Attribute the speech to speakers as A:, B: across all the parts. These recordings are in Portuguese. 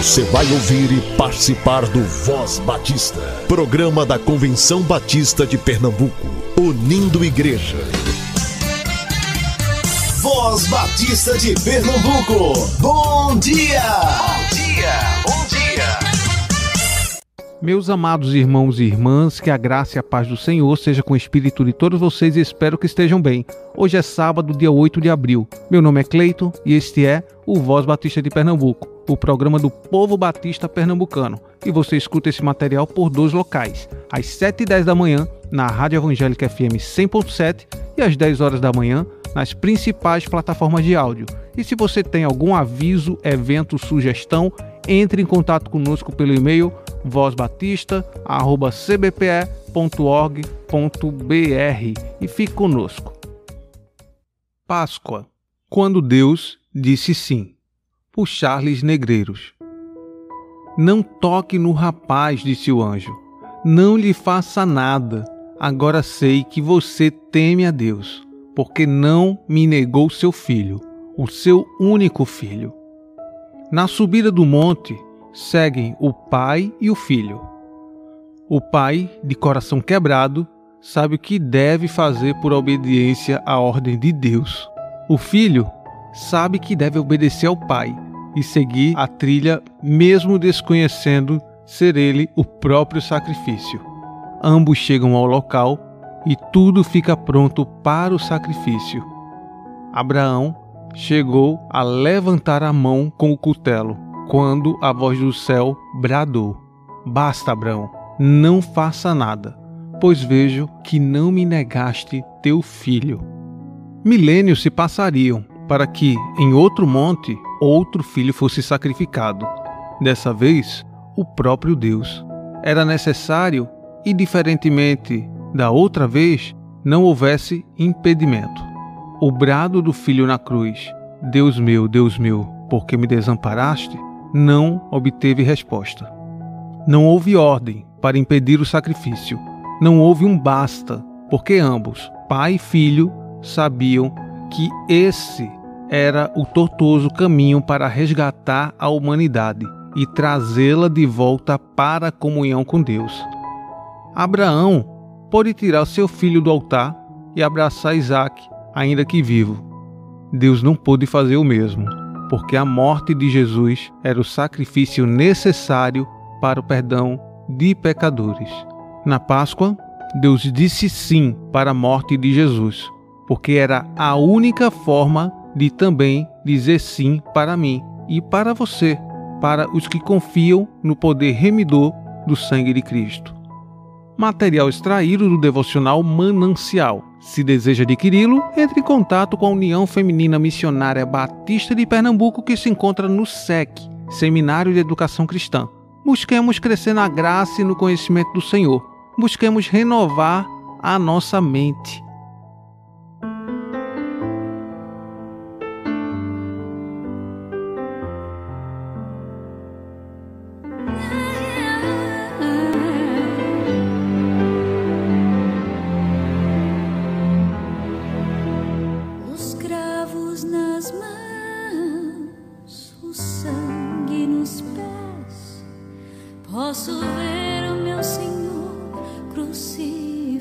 A: Você vai ouvir e participar do Voz Batista, programa da Convenção Batista de Pernambuco, unindo igreja. Voz Batista de Pernambuco, bom dia! Bom dia, bom dia!
B: Meus amados irmãos e irmãs, que a graça e a paz do Senhor seja com o espírito de todos vocês e espero que estejam bem. Hoje é sábado, dia 8 de abril. Meu nome é Cleiton e este é o Voz Batista de Pernambuco o programa do Povo Batista Pernambucano. E você escuta esse material por dois locais, às 7 e 10 da manhã, na Rádio Evangélica FM 100.7 e às 10 horas da manhã, nas principais plataformas de áudio. E se você tem algum aviso, evento, sugestão, entre em contato conosco pelo e-mail vozbatista.cbpe.org.br e fique conosco. Páscoa, quando Deus disse sim por Charles Negreiros. Não toque no rapaz, disse o anjo. Não lhe faça nada. Agora sei que você teme a Deus, porque não me negou seu filho, o seu único filho. Na subida do monte, seguem o pai e o filho. O pai, de coração quebrado, sabe o que deve fazer por obediência à ordem de Deus. O filho sabe que deve obedecer ao pai e seguir a trilha, mesmo desconhecendo ser ele o próprio sacrifício. Ambos chegam ao local e tudo fica pronto para o sacrifício. Abraão chegou a levantar a mão com o cutelo, quando a voz do céu bradou: Basta, Abraão, não faça nada, pois vejo que não me negaste teu filho. Milênios se passariam para que, em outro monte, outro filho fosse sacrificado. Dessa vez, o próprio Deus. Era necessário, e diferentemente da outra vez, não houvesse impedimento. O brado do filho na cruz, Deus meu, Deus meu, por que me desamparaste? Não obteve resposta. Não houve ordem para impedir o sacrifício. Não houve um basta, porque ambos, pai e filho, sabiam que esse era o tortuoso caminho para resgatar a humanidade e trazê-la de volta para a comunhão com Deus. Abraão pôde tirar seu filho do altar e abraçar Isaac, ainda que vivo. Deus não pôde fazer o mesmo, porque a morte de Jesus era o sacrifício necessário para o perdão de pecadores. Na Páscoa, Deus disse sim para a morte de Jesus, porque era a única forma de também dizer sim para mim e para você, para os que confiam no poder remidor do sangue de Cristo. Material extraído do devocional Manancial. Se deseja adquiri-lo, entre em contato com a União Feminina Missionária Batista de Pernambuco, que se encontra no SEC, Seminário de Educação Cristã. Busquemos crescer na graça e no conhecimento do Senhor. Busquemos renovar a nossa mente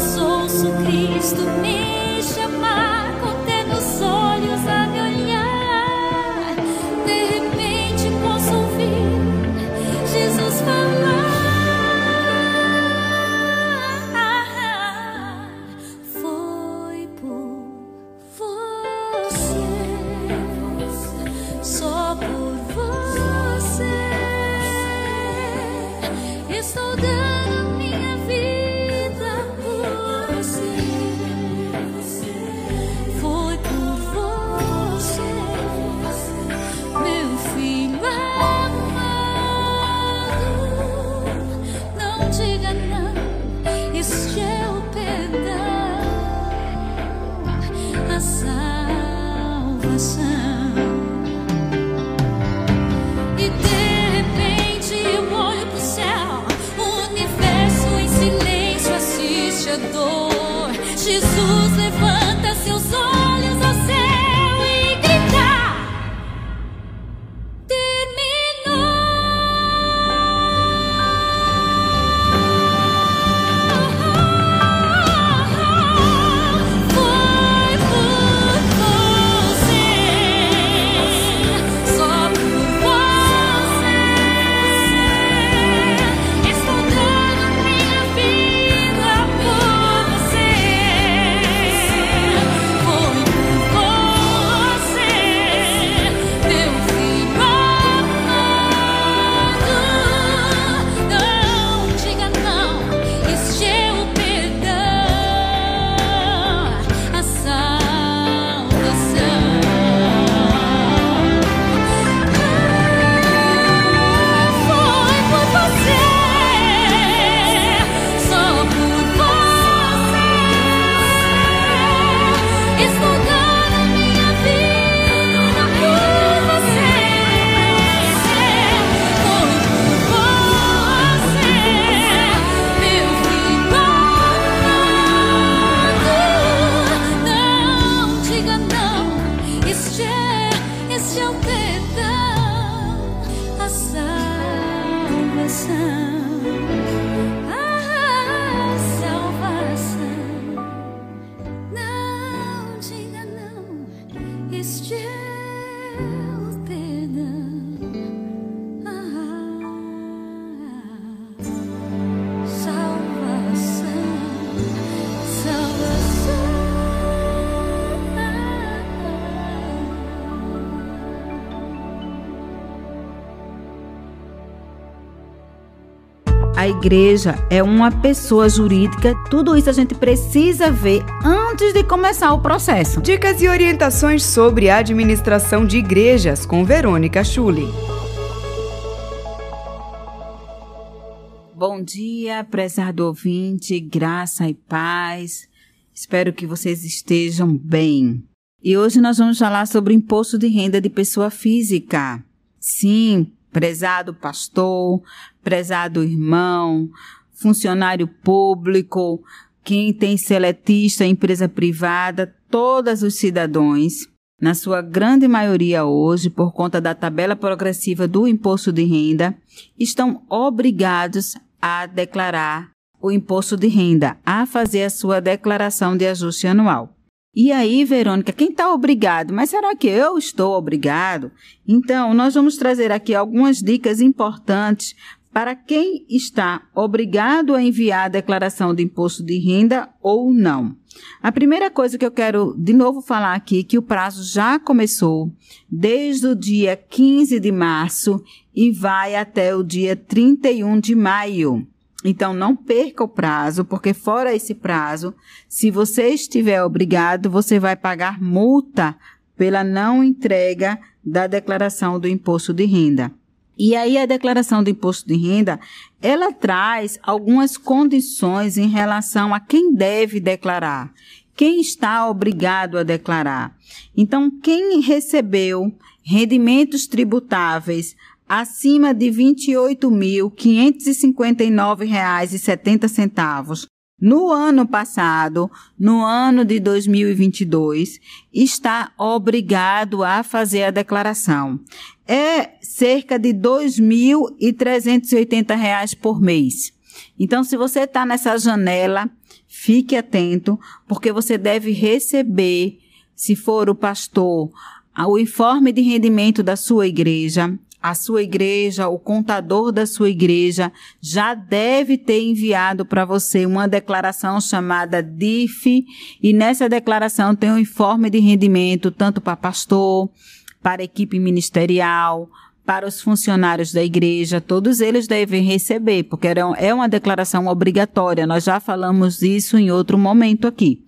C: sou, sou Cristo mesmo. Deveria
D: igreja é uma pessoa jurídica. Tudo isso a gente precisa ver antes de começar o processo.
E: Dicas e orientações sobre a administração de igrejas com Verônica Schulli.
D: Bom dia, prezado ouvinte, graça e paz. Espero que vocês estejam bem. E hoje nós vamos falar sobre imposto de renda de pessoa física. Sim, prezado pastor, prezado irmão, funcionário público, quem tem seletista, empresa privada, todos os cidadãos, na sua grande maioria hoje, por conta da tabela progressiva do imposto de renda, estão obrigados a declarar o imposto de renda, a fazer a sua declaração de ajuste anual. E aí, Verônica, quem está obrigado? Mas será que eu estou obrigado? Então, nós vamos trazer aqui algumas dicas importantes para quem está obrigado a enviar a declaração de imposto de renda ou não. A primeira coisa que eu quero de novo falar aqui é que o prazo já começou desde o dia 15 de março e vai até o dia 31 de maio. Então, não perca o prazo, porque fora esse prazo, se você estiver obrigado, você vai pagar multa pela não entrega da declaração do imposto de renda. E aí a declaração do imposto de renda, ela traz algumas condições em relação a quem deve declarar, quem está obrigado a declarar. Então, quem recebeu rendimentos tributáveis acima de R$ 28.559,70 no ano passado, no ano de 2022, está obrigado a fazer a declaração. É cerca de R$ 2.380 por mês. Então, se você está nessa janela, fique atento, porque você deve receber, se for o pastor, o informe de rendimento da sua igreja, a sua igreja, o contador da sua igreja já deve ter enviado para você uma declaração chamada DIF e nessa declaração tem um informe de rendimento tanto para pastor, para equipe ministerial, para os funcionários da igreja, todos eles devem receber, porque é uma declaração obrigatória. Nós já falamos isso em outro momento aqui.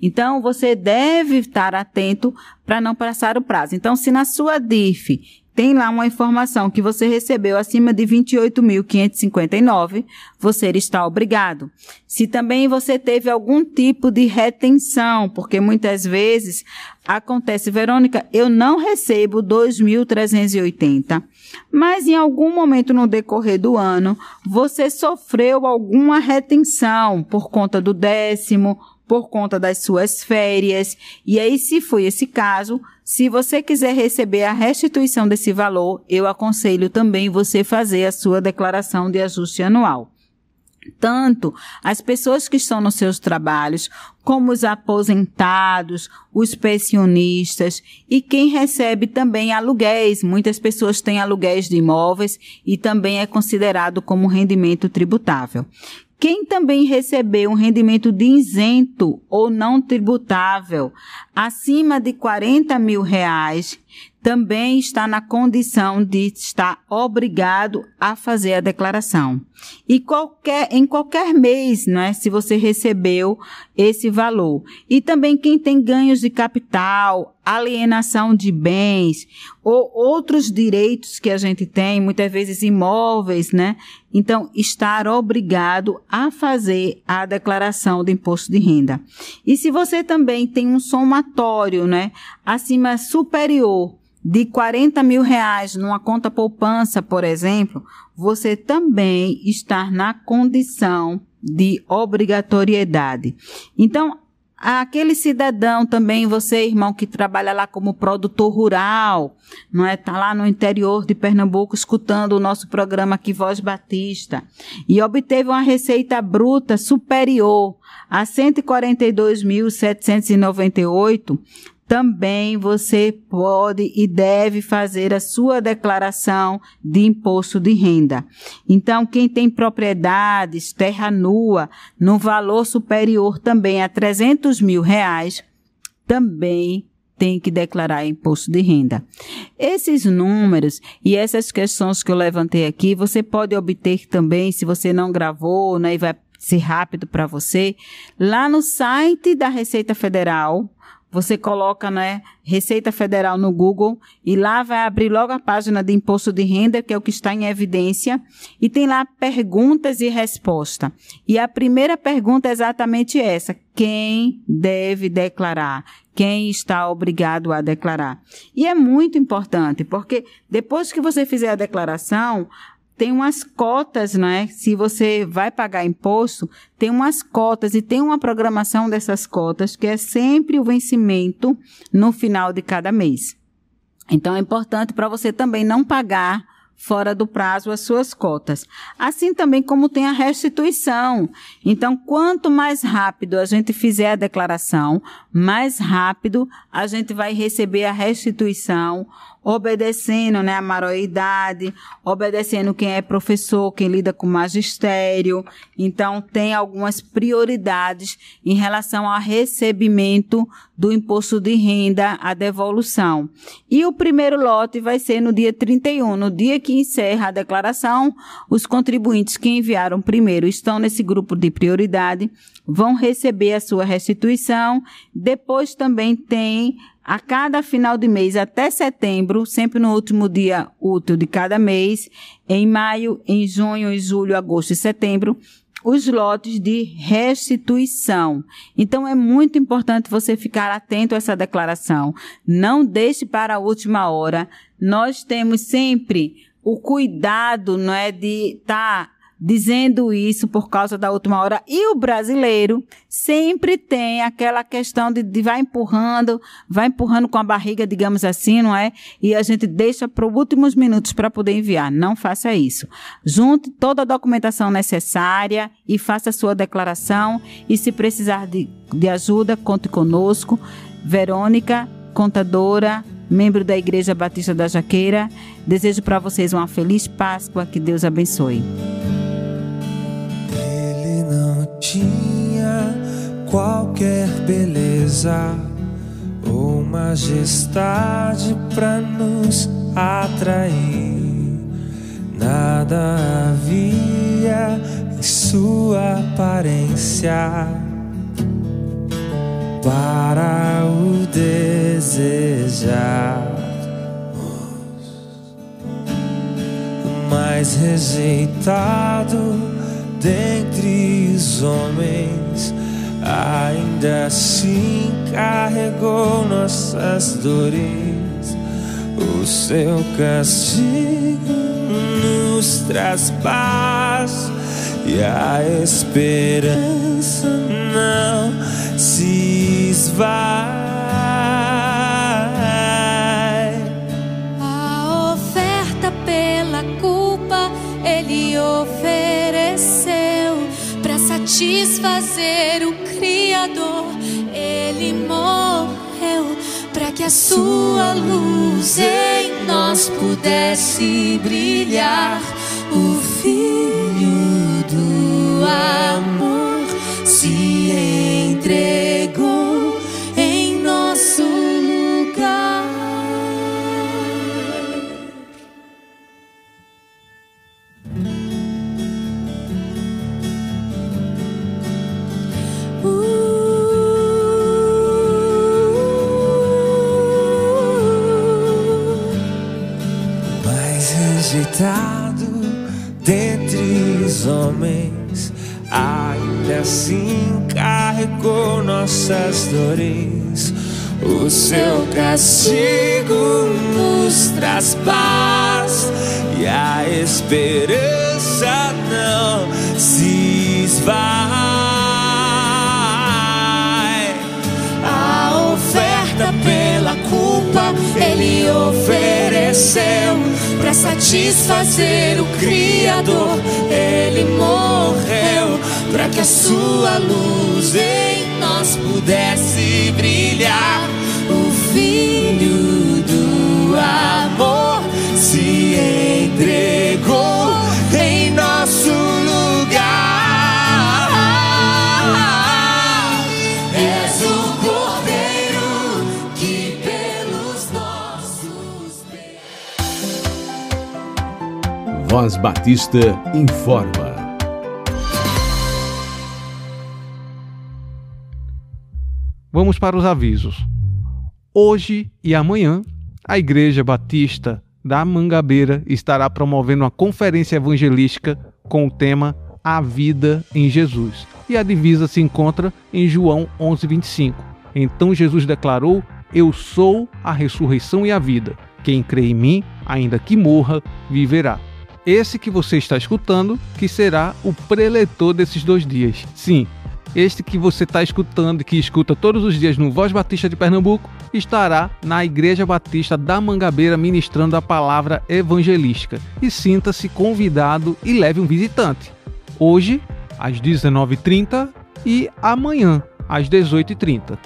D: Então, você deve estar atento para não passar o prazo. Então, se na sua DIF tem lá uma informação que você recebeu acima de 28.559, você está obrigado. Se também você teve algum tipo de retenção, porque muitas vezes acontece, Verônica, eu não recebo 2.380, mas em algum momento no decorrer do ano, você sofreu alguma retenção por conta do décimo, por conta das suas férias. E aí, se foi esse caso, se você quiser receber a restituição desse valor, eu aconselho também você fazer a sua declaração de ajuste anual. Tanto as pessoas que estão nos seus trabalhos, como os aposentados, os pensionistas e quem recebe também aluguéis. Muitas pessoas têm aluguéis de imóveis e também é considerado como rendimento tributável. Quem também recebeu um rendimento de isento ou não tributável acima de 40 mil reais também está na condição de estar obrigado a fazer a declaração. E qualquer, em qualquer mês, né, se você recebeu esse valor. E também quem tem ganhos de capital, alienação de bens ou outros direitos que a gente tem, muitas vezes imóveis, né? Então, estar obrigado a fazer a declaração do imposto de renda. E se você também tem um somatório, né, acima superior de 40 mil reais numa conta poupança, por exemplo, você também está na condição de obrigatoriedade. Então, aquele cidadão também, você, irmão, que trabalha lá como produtor rural, não é? Tá lá no interior de Pernambuco escutando o nosso programa aqui Voz Batista e obteve uma receita bruta superior a 142.798, também você pode e deve fazer a sua declaração de imposto de renda. Então, quem tem propriedades, terra nua, no valor superior também a 300 mil reais, também tem que declarar imposto de renda. Esses números e essas questões que eu levantei aqui, você pode obter também, se você não gravou, né, e vai ser rápido para você, lá no site da Receita Federal, você coloca, né, Receita Federal no Google e lá vai abrir logo a página de imposto de renda, que é o que está em evidência, e tem lá perguntas e resposta. E a primeira pergunta é exatamente essa: quem deve declarar? Quem está obrigado a declarar? E é muito importante, porque depois que você fizer a declaração, tem umas cotas, né? Se você vai pagar imposto, tem umas cotas e tem uma programação dessas cotas que é sempre o vencimento no final de cada mês. Então é importante para você também não pagar fora do prazo as suas cotas. Assim também como tem a restituição. Então, quanto mais rápido a gente fizer a declaração, mais rápido a gente vai receber a restituição obedecendo né, a maioridade, obedecendo quem é professor, quem lida com magistério. Então, tem algumas prioridades em relação ao recebimento do imposto de renda, a devolução. E o primeiro lote vai ser no dia 31, no dia que encerra a declaração, os contribuintes que enviaram primeiro estão nesse grupo de prioridade, vão receber a sua restituição. Depois também tem a cada final de mês até setembro, sempre no último dia útil de cada mês, em maio, em junho, em julho, agosto e setembro, os lotes de restituição. Então é muito importante você ficar atento a essa declaração. Não deixe para a última hora. Nós temos sempre o cuidado, não é, de estar tá dizendo isso por causa da última hora. E o brasileiro sempre tem aquela questão de, de vai empurrando, vai empurrando com a barriga, digamos assim, não é? E a gente deixa para os últimos minutos para poder enviar. Não faça isso. Junte toda a documentação necessária e faça a sua declaração. E se precisar de, de ajuda, conte conosco. Verônica, contadora, membro da Igreja Batista da Jaqueira. Desejo para vocês uma feliz Páscoa, que Deus abençoe.
F: Não tinha qualquer beleza ou majestade para nos atrair. Nada havia em sua aparência para o desejar. Mais rejeitado dentre os homens, ainda assim carregou nossas dores. O seu castigo nos traz paz e a esperança não se esvai.
C: Satisfazer o Criador. Ele morreu para que a sua luz em nós pudesse brilhar.
F: Satisfazer o Criador. Ele morreu para que a sua luz em nós pudesse brilhar. O Filho do amor se entregou
A: Voz Batista informa.
B: Vamos para os avisos. Hoje e amanhã, a Igreja Batista da Mangabeira estará promovendo uma conferência evangelística com o tema A Vida em Jesus. E a divisa se encontra em João 11:25. Então Jesus declarou: Eu sou a ressurreição e a vida. Quem crê em mim, ainda que morra, viverá. Esse que você está escutando, que será o preletor desses dois dias. Sim, este que você está escutando e que escuta todos os dias no Voz Batista de Pernambuco, estará na Igreja Batista da Mangabeira ministrando a palavra evangelística. E sinta-se convidado e leve um visitante. Hoje, às 19h30 e amanhã, às 18h30.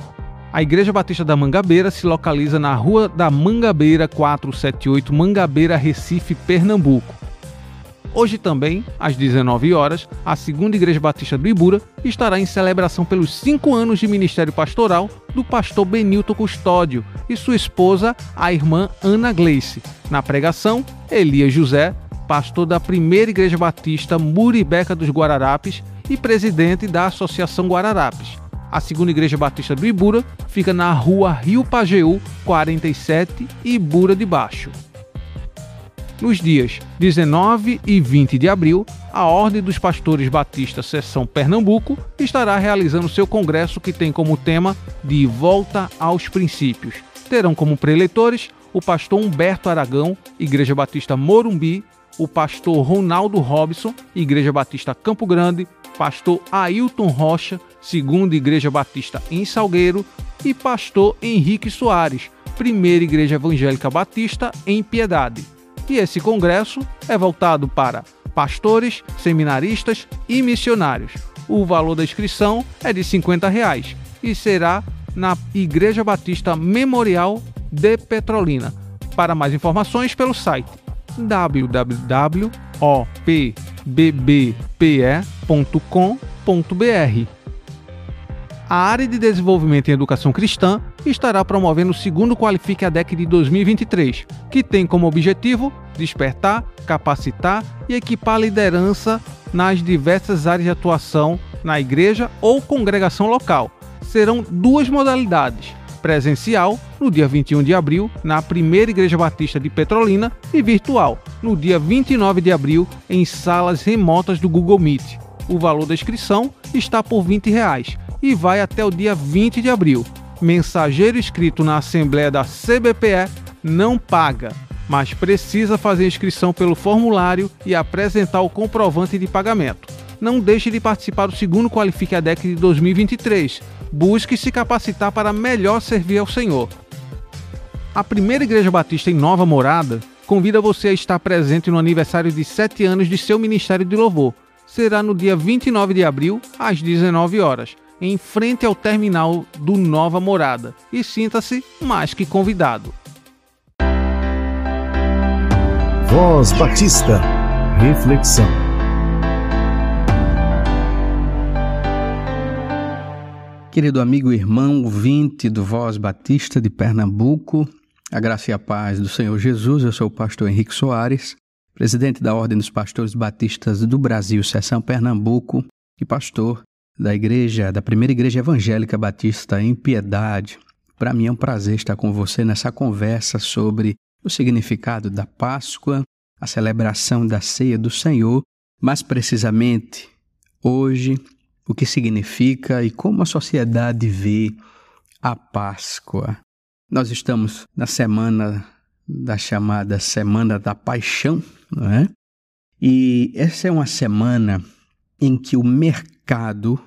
B: A Igreja Batista da Mangabeira se localiza na Rua da Mangabeira 478, Mangabeira, Recife, Pernambuco. Hoje também, às 19 horas, a Segunda Igreja Batista do Ibura estará em celebração pelos cinco anos de ministério pastoral do pastor Benilton Custódio e sua esposa, a irmã Ana Gleice. Na pregação, Elias José, pastor da Primeira Igreja Batista Muribeca dos Guararapes e presidente da Associação Guararapes. A Segunda Igreja Batista do Ibura fica na rua Rio Pajeú, 47, Ibura de Baixo. Nos dias 19 e 20 de abril, a Ordem dos Pastores Batistas Seção Pernambuco estará realizando seu congresso que tem como tema De Volta aos Princípios. Terão como preletores o pastor Humberto Aragão, Igreja Batista Morumbi, o pastor Ronaldo Robson, Igreja Batista Campo Grande, pastor Ailton Rocha, segunda Igreja Batista em Salgueiro, e pastor Henrique Soares, primeira Igreja Evangélica Batista em Piedade. E esse congresso é voltado para pastores, seminaristas e missionários. O valor da inscrição é de 50 reais e será na Igreja Batista Memorial de Petrolina. Para mais informações, pelo site www.opbbpe.com.br. A área de desenvolvimento em educação cristã estará promovendo o segundo Qualifique DEC de 2023, que tem como objetivo despertar, capacitar e equipar a liderança nas diversas áreas de atuação na igreja ou congregação local. Serão duas modalidades: presencial, no dia 21 de abril, na primeira Igreja Batista de Petrolina, e virtual, no dia 29 de abril, em salas remotas do Google Meet. O valor da inscrição está por 20 reais e vai até o dia 20 de abril. Mensageiro inscrito na Assembleia da CBPE não paga, mas precisa fazer inscrição pelo formulário e apresentar o comprovante de pagamento. Não deixe de participar do segundo Qualifique a DEC de 2023. Busque se capacitar para melhor servir ao Senhor. A primeira Igreja Batista em Nova Morada convida você a estar presente no aniversário de 7 anos de seu Ministério de Louvor. Será no dia 29 de abril, às 19 horas em frente ao terminal do Nova Morada e sinta-se mais que convidado.
A: Voz Batista, reflexão.
G: Querido amigo e irmão ouvinte do Voz Batista de Pernambuco, a graça e a paz do Senhor Jesus, eu sou o pastor Henrique Soares, presidente da Ordem dos Pastores Batistas do Brasil, seção Pernambuco, e pastor da igreja, da primeira igreja evangélica batista em Piedade. Para mim é um prazer estar com você nessa conversa sobre o significado da Páscoa, a celebração da ceia do Senhor, mais precisamente hoje, o que significa e como a sociedade vê a Páscoa. Nós estamos na semana da chamada Semana da Paixão, não é? E essa é uma semana em que o mercado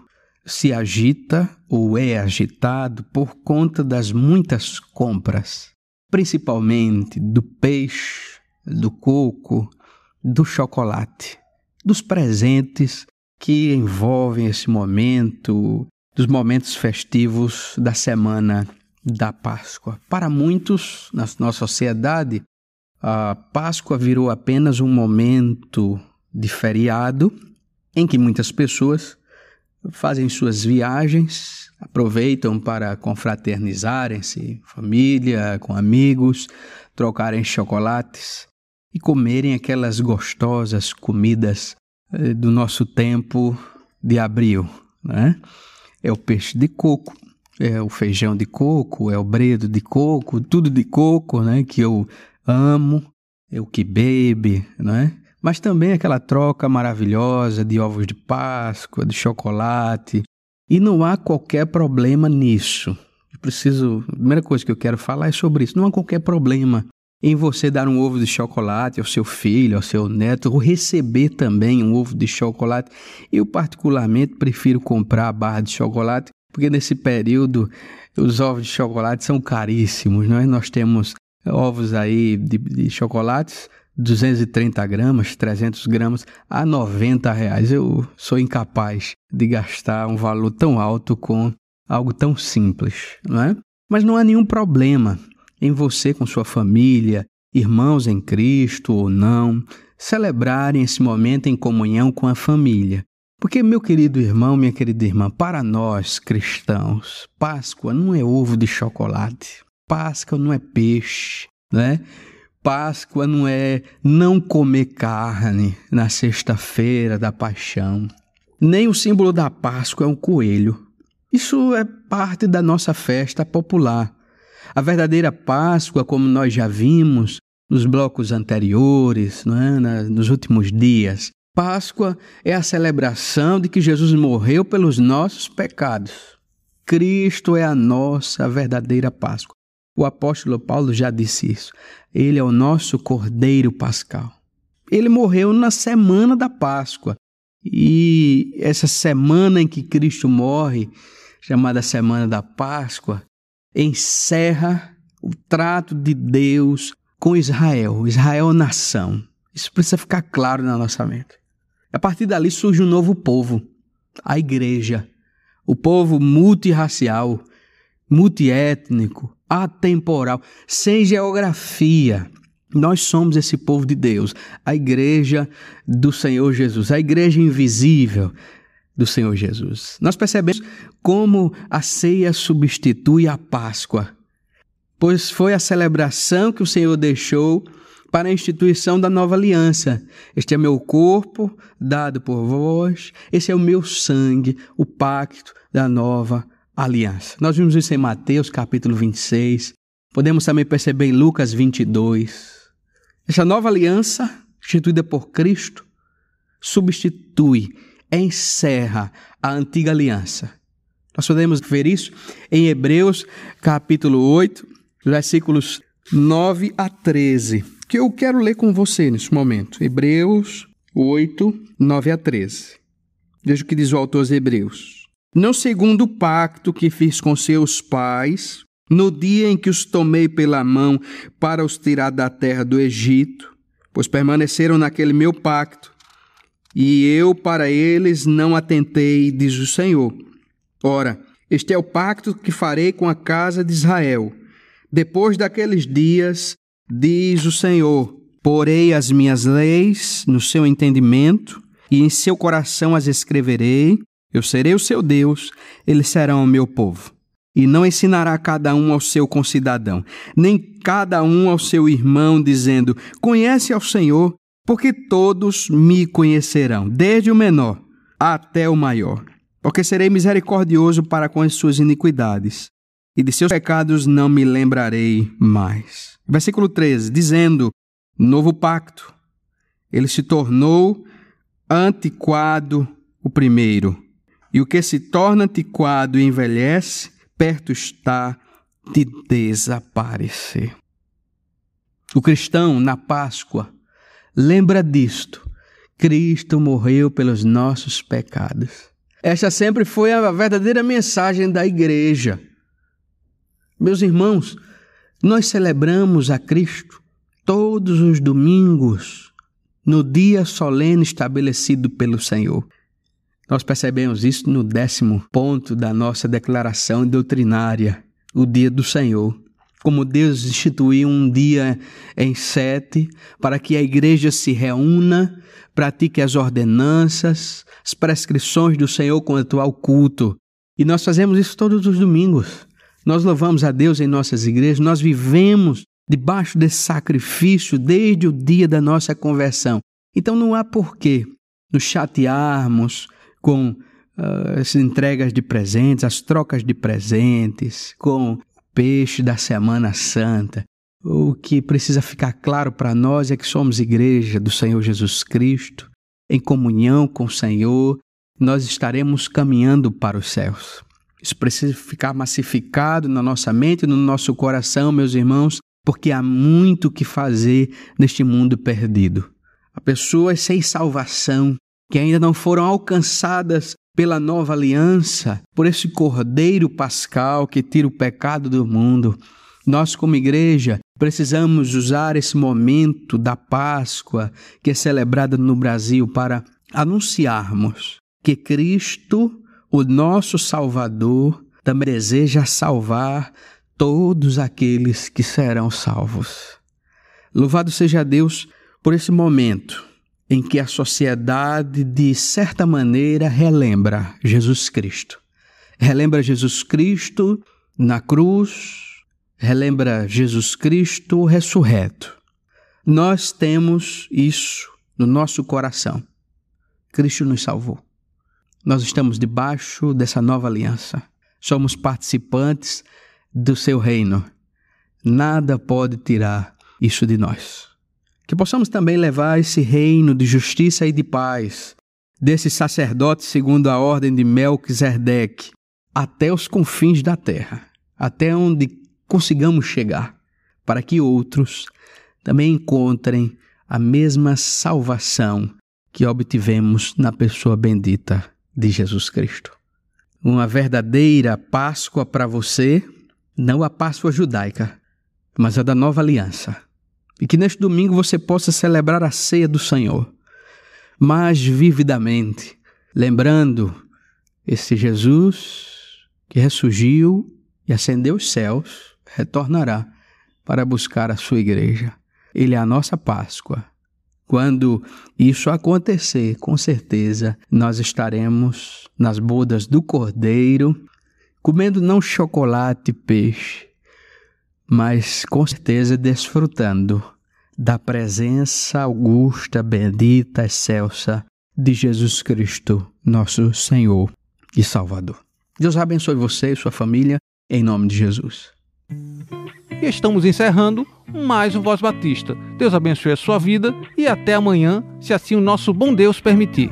G: se agita ou é agitado por conta das muitas compras, principalmente do peixe, do coco, do chocolate, dos presentes que envolvem esse momento, dos momentos festivos da semana da Páscoa. Para muitos na nossa sociedade, a Páscoa virou apenas um momento de feriado em que muitas pessoas fazem suas viagens, aproveitam para confraternizarem-se, família, com amigos, trocarem chocolates e comerem aquelas gostosas comidas eh, do nosso tempo de abril, né? É o peixe de coco, é o feijão de coco, é o bredo de coco, tudo de coco, né? Que eu amo, é o que bebe, né? Mas também aquela troca maravilhosa de ovos de Páscoa, de chocolate. E não há qualquer problema nisso. Eu preciso, a primeira coisa que eu quero falar é sobre isso. Não há qualquer problema em você dar um ovo de chocolate ao seu filho, ao seu neto, ou receber também um ovo de chocolate. Eu, particularmente, prefiro comprar a barra de chocolate, porque nesse período os ovos de chocolate são caríssimos. Não é? Nós temos ovos aí de, de chocolates 230 gramas, 300 gramas a 90 reais. Eu sou incapaz de gastar um valor tão alto com algo tão simples, não é? Mas não há nenhum problema em você com sua família, irmãos em Cristo ou não, celebrarem esse momento em comunhão com a família. Porque, meu querido irmão, minha querida irmã, para nós cristãos, Páscoa não é ovo de chocolate, Páscoa não é peixe, né? Páscoa não é não comer carne na sexta-feira da paixão. Nem o símbolo da Páscoa é um coelho. Isso é parte da nossa festa popular. A verdadeira Páscoa, como nós já vimos nos blocos anteriores, é? nos últimos dias, Páscoa é a celebração de que Jesus morreu pelos nossos pecados. Cristo é a nossa verdadeira Páscoa. O apóstolo Paulo já disse isso. Ele é o nosso Cordeiro Pascal. ele morreu na semana da Páscoa. E essa semana em que Cristo morre, chamada Semana da Páscoa, encerra o trato de Deus com Israel, Israel nação. Isso precisa ficar claro na nossa mente. A partir dali surge um novo povo, a igreja, o povo multirracial, multiétnico, atemporal, sem geografia. Nós somos esse povo de Deus, a igreja do Senhor Jesus, a igreja invisível do Senhor Jesus. Nós percebemos como a ceia substitui a Páscoa, pois foi a celebração que o Senhor deixou para a instituição da nova aliança. Este é meu corpo dado por vós, esse é o meu sangue, o pacto da nova aliança. Nós vimos isso em Mateus capítulo 26, podemos também perceber em Lucas 22. Essa nova aliança, instituída por Cristo, substitui, encerra a antiga aliança. Nós podemos ver isso em Hebreus, capítulo 8, versículos 9 a 13, que eu quero ler com você nesse momento. Hebreus 8, 9 a 13. Veja o que diz o autor dos Hebreus. Não segundo pacto que fiz com seus pais, no dia em que os tomei pela mão para os tirar da terra do Egito, pois permaneceram naquele meu pacto, e eu para eles não atentei, diz o Senhor. Ora, este é o pacto que farei com a casa de Israel. Depois daqueles dias, diz o Senhor, porei as minhas leis no seu entendimento, e em seu coração as escreverei. Eu serei o seu Deus, eles serão o meu povo e não ensinará cada um ao seu concidadão, nem cada um ao seu irmão, dizendo: Conhece ao Senhor, porque todos me conhecerão, desde o menor até o maior. Porque serei misericordioso para com as suas iniquidades, e de seus pecados não me lembrarei mais. Versículo 13: dizendo: Novo pacto. Ele se tornou antiquado o primeiro. E o que se torna antiquado e envelhece, perto está de desaparecer. O cristão, na Páscoa, lembra disto. Cristo morreu pelos nossos pecados. Esta sempre foi a verdadeira mensagem da igreja. Meus irmãos, nós celebramos a Cristo todos os domingos, no dia solene estabelecido pelo Senhor. Nós percebemos isso no décimo ponto da nossa declaração doutrinária, o dia do Senhor. Como Deus instituiu um dia em sete para que a igreja se reúna, pratique as ordenanças, as prescrições do Senhor quanto ao culto. E nós fazemos isso todos os domingos. Nós louvamos a Deus em nossas igrejas, nós vivemos debaixo desse sacrifício desde o dia da nossa conversão. Então não há porquê nos chatearmos, com uh, as entregas de presentes, as trocas de presentes, com o peixe da Semana Santa. O que precisa ficar claro para nós é que somos igreja do Senhor Jesus Cristo, em comunhão com o Senhor, nós estaremos caminhando para os céus. Isso precisa ficar massificado na nossa mente e no nosso coração, meus irmãos, porque há muito que fazer neste mundo perdido. Há pessoas sem salvação, que ainda não foram alcançadas pela nova aliança, por esse cordeiro pascal que tira o pecado do mundo. Nós, como igreja, precisamos usar esse momento da Páscoa, que é celebrada no Brasil, para anunciarmos que Cristo, o nosso Salvador, também deseja salvar todos aqueles que serão salvos. Louvado seja Deus por esse momento em que a sociedade, de certa maneira, relembra Jesus Cristo. Relembra Jesus Cristo na cruz, relembra Jesus Cristo ressurreto. Nós temos isso no nosso coração. Cristo nos salvou. Nós estamos debaixo dessa nova aliança. Somos participantes do seu reino. Nada pode tirar isso de nós. Que possamos também levar esse reino de justiça e de paz, desse sacerdote segundo a ordem de Melquisedeque, até os confins da terra, até onde consigamos chegar, para que outros também encontrem a mesma salvação que obtivemos na pessoa bendita de Jesus Cristo. Uma verdadeira Páscoa para você, não a Páscoa judaica, mas a da nova aliança. E que neste domingo você possa celebrar a ceia do Senhor mais vividamente, lembrando esse Jesus que ressurgiu e ascendeu os céus, retornará para buscar a sua igreja. Ele é a nossa Páscoa. Quando isso acontecer, com certeza nós estaremos nas bodas do Cordeiro, comendo não chocolate e peixe, mas com certeza desfrutando da presença augusta, bendita, excelsa de Jesus Cristo, nosso Senhor e Salvador. Deus abençoe você e sua família, em nome de Jesus.
B: E estamos encerrando mais um Voz Batista. Deus abençoe a sua vida e até amanhã, se assim o nosso bom Deus permitir.